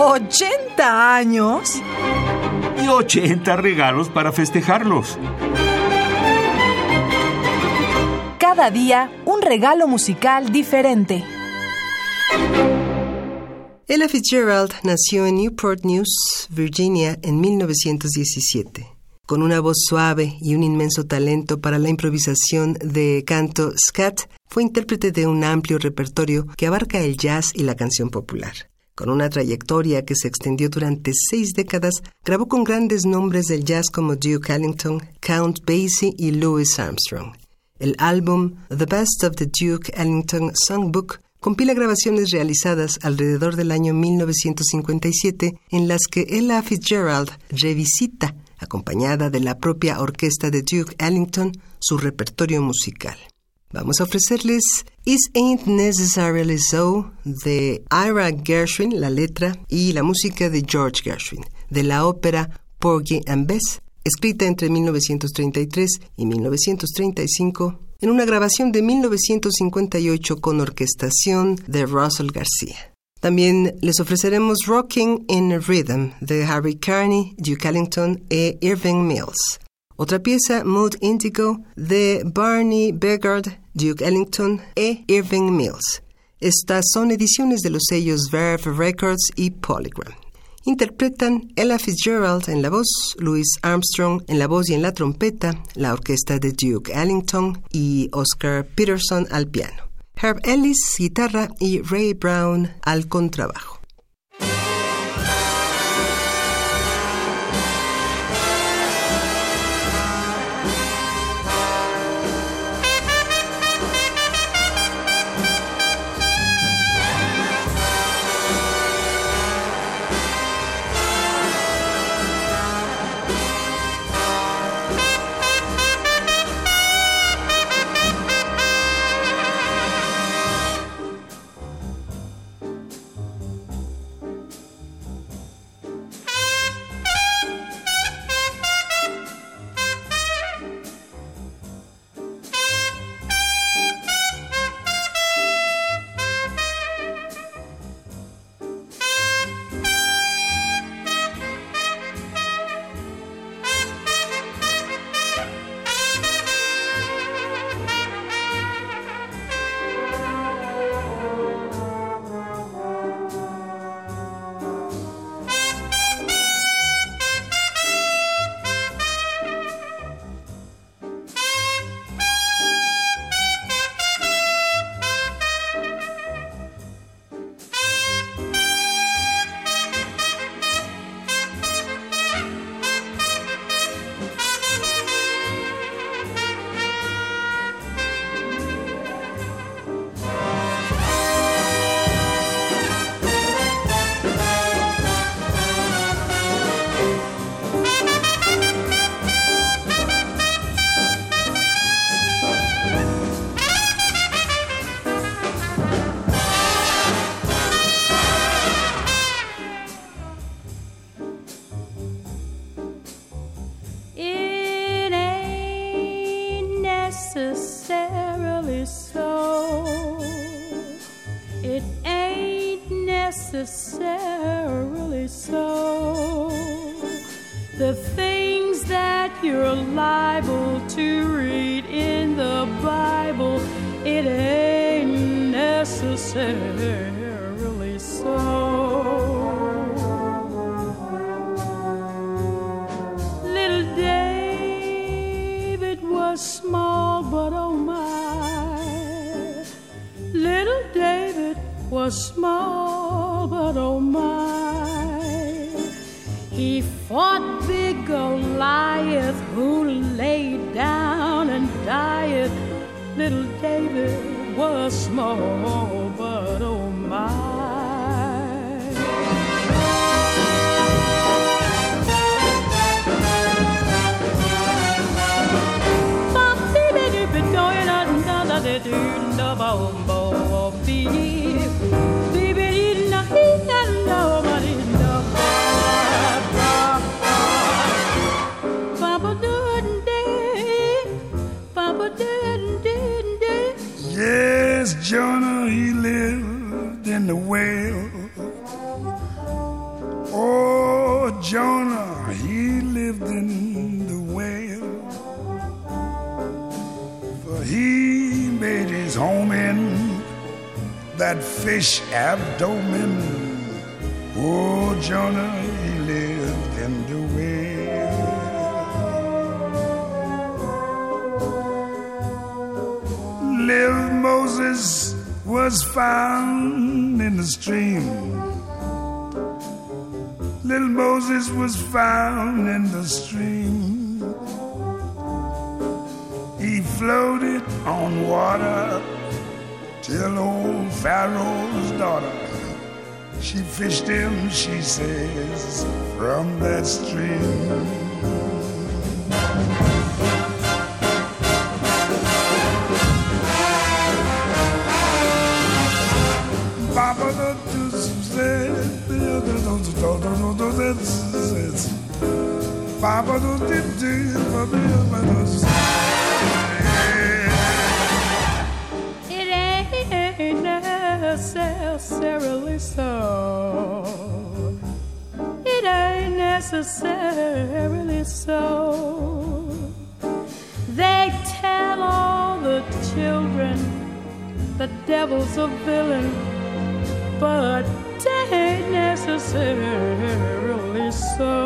¿80 años? Y 80 regalos para festejarlos. Cada día un regalo musical diferente. Ella Fitzgerald nació en Newport News, Virginia, en 1917. Con una voz suave y un inmenso talento para la improvisación de canto scat, fue intérprete de un amplio repertorio que abarca el jazz y la canción popular. Con una trayectoria que se extendió durante seis décadas, grabó con grandes nombres del jazz como Duke Ellington, Count Basie y Louis Armstrong. El álbum The Best of the Duke Ellington Songbook compila grabaciones realizadas alrededor del año 1957 en las que Ella Fitzgerald revisita, acompañada de la propia orquesta de Duke Ellington, su repertorio musical. Vamos a ofrecerles Is Ain't Necessarily So de Ira Gershwin, la letra, y la música de George Gershwin, de la ópera Porgy and Bess, escrita entre 1933 y 1935 en una grabación de 1958 con orquestación de Russell García. También les ofreceremos Rocking in Rhythm de Harry Carney, Duke Ellington e Irving Mills. Otra pieza, Mood Indigo, de Barney Begard, Duke Ellington e Irving Mills. Estas son ediciones de los sellos Verve Records y Polygram. Interpretan Ella Fitzgerald en la voz, Louis Armstrong en la voz y en la trompeta, la orquesta de Duke Ellington y Oscar Peterson al piano. Herb Ellis, guitarra y Ray Brown al contrabajo. Necessarily so. Little David was small, but oh my. Little David was small, but oh my. He fought big Goliath, who lay down and died. Little David was small, Jonah, he lived in the whale. For he made his home in that fish abdomen. Oh, Jonah, he lived in the whale. Live Moses was found in the stream Little Moses was found in the stream. He floated on water till old Pharaoh's daughter. She fished him, she says, from that stream. It ain't necessarily so. It ain't necessarily so. They tell all the children the devil's a villain, but ain't necessarily so.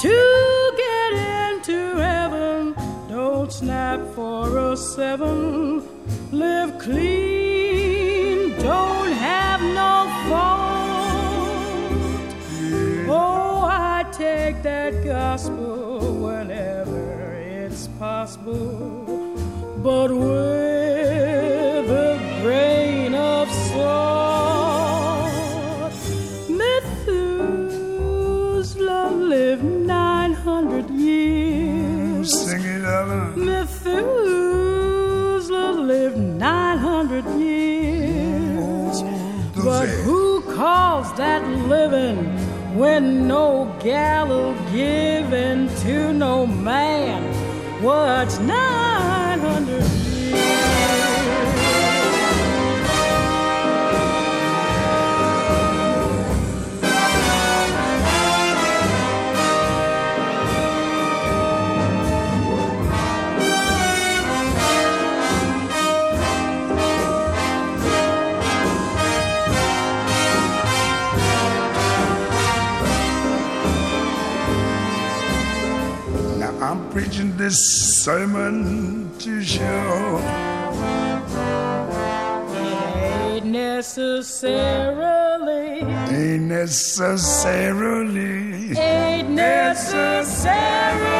To get into heaven, don't snap for a seven. Live clean, don't have no fault. Oh, I take that gospel whenever it's possible. But with that living when no gallows given to no man? What's 900 I'm preaching this sermon to show. Ain't necessarily, Ain't necessarily. ain't necessarily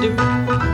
do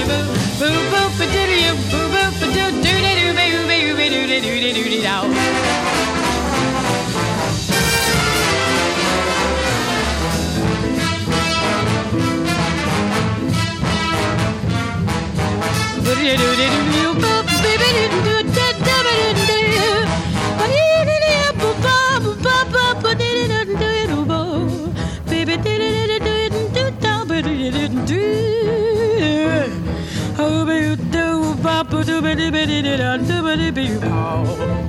you boo, boo boo ba doo doo boo boo ba doo doo doo doo doo doo doo doo doo doo doo Do do do do do bitty bitty bitty bitty bitty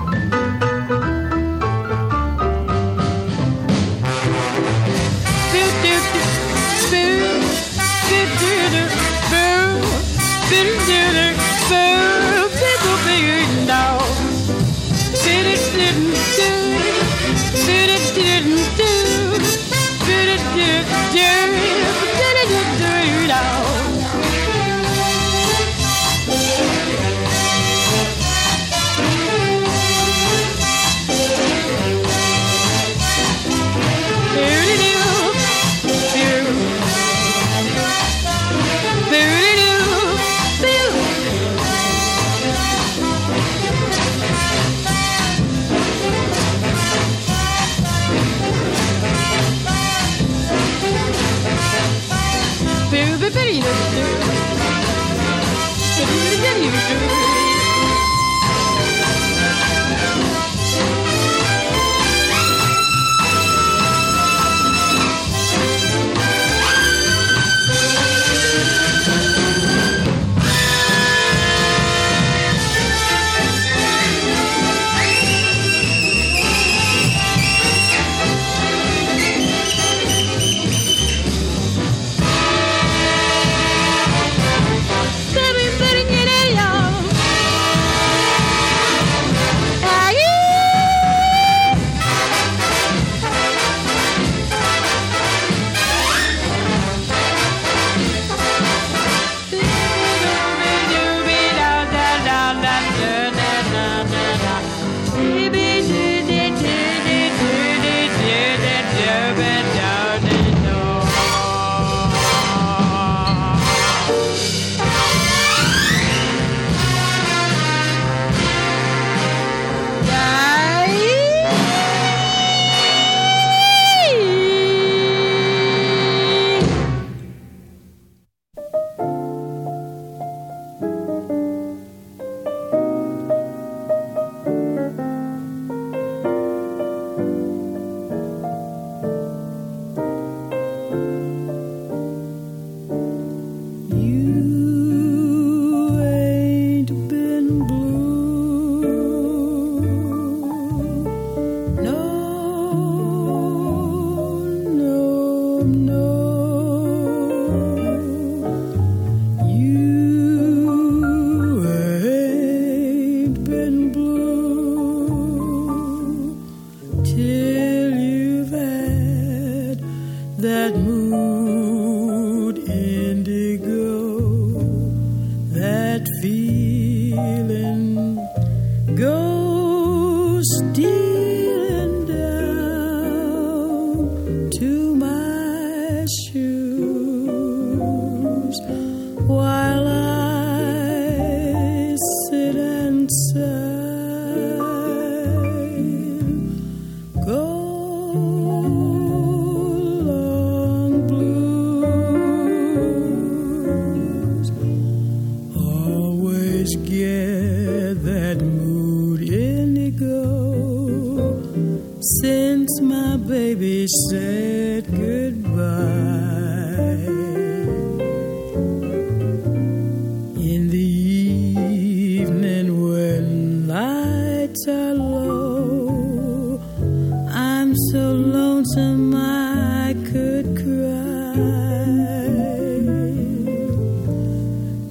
I'm so lonesome I could cry.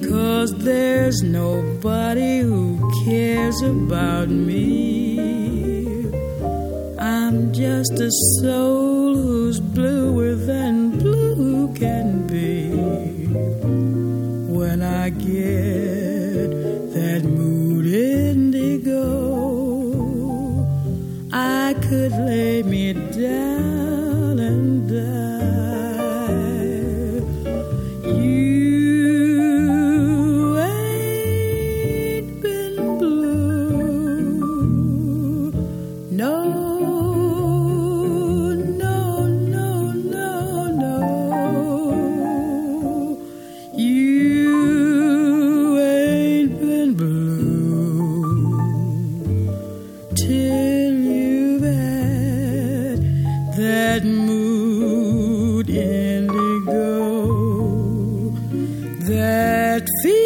Cause there's nobody who cares about me. I'm just a soul who's blue. That feeling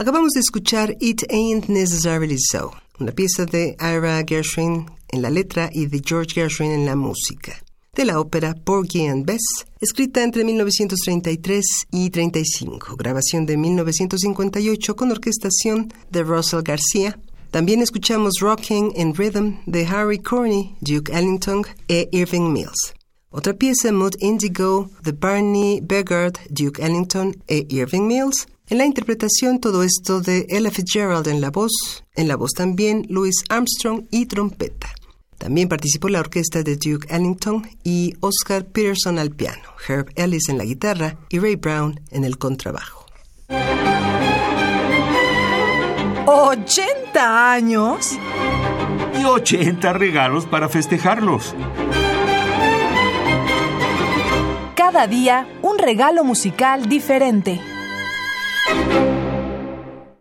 Acabamos de escuchar It Ain't Necessarily So, una pieza de Ira Gershwin en la letra y de George Gershwin en la música, de la ópera Porgy and Bess, escrita entre 1933 y 35, grabación de 1958 con orquestación de Russell García. También escuchamos Rocking in Rhythm de Harry Corney, Duke Ellington e Irving Mills. Otra pieza, Mood Indigo, de Barney Begard, Duke Ellington e Irving Mills. En la interpretación, todo esto de Ella Fitzgerald en la voz, en la voz también Louis Armstrong y trompeta. También participó la orquesta de Duke Ellington y Oscar Peterson al piano, Herb Ellis en la guitarra y Ray Brown en el contrabajo. ¿80 años? Y 80 regalos para festejarlos. Cada día un regalo musical diferente. thank you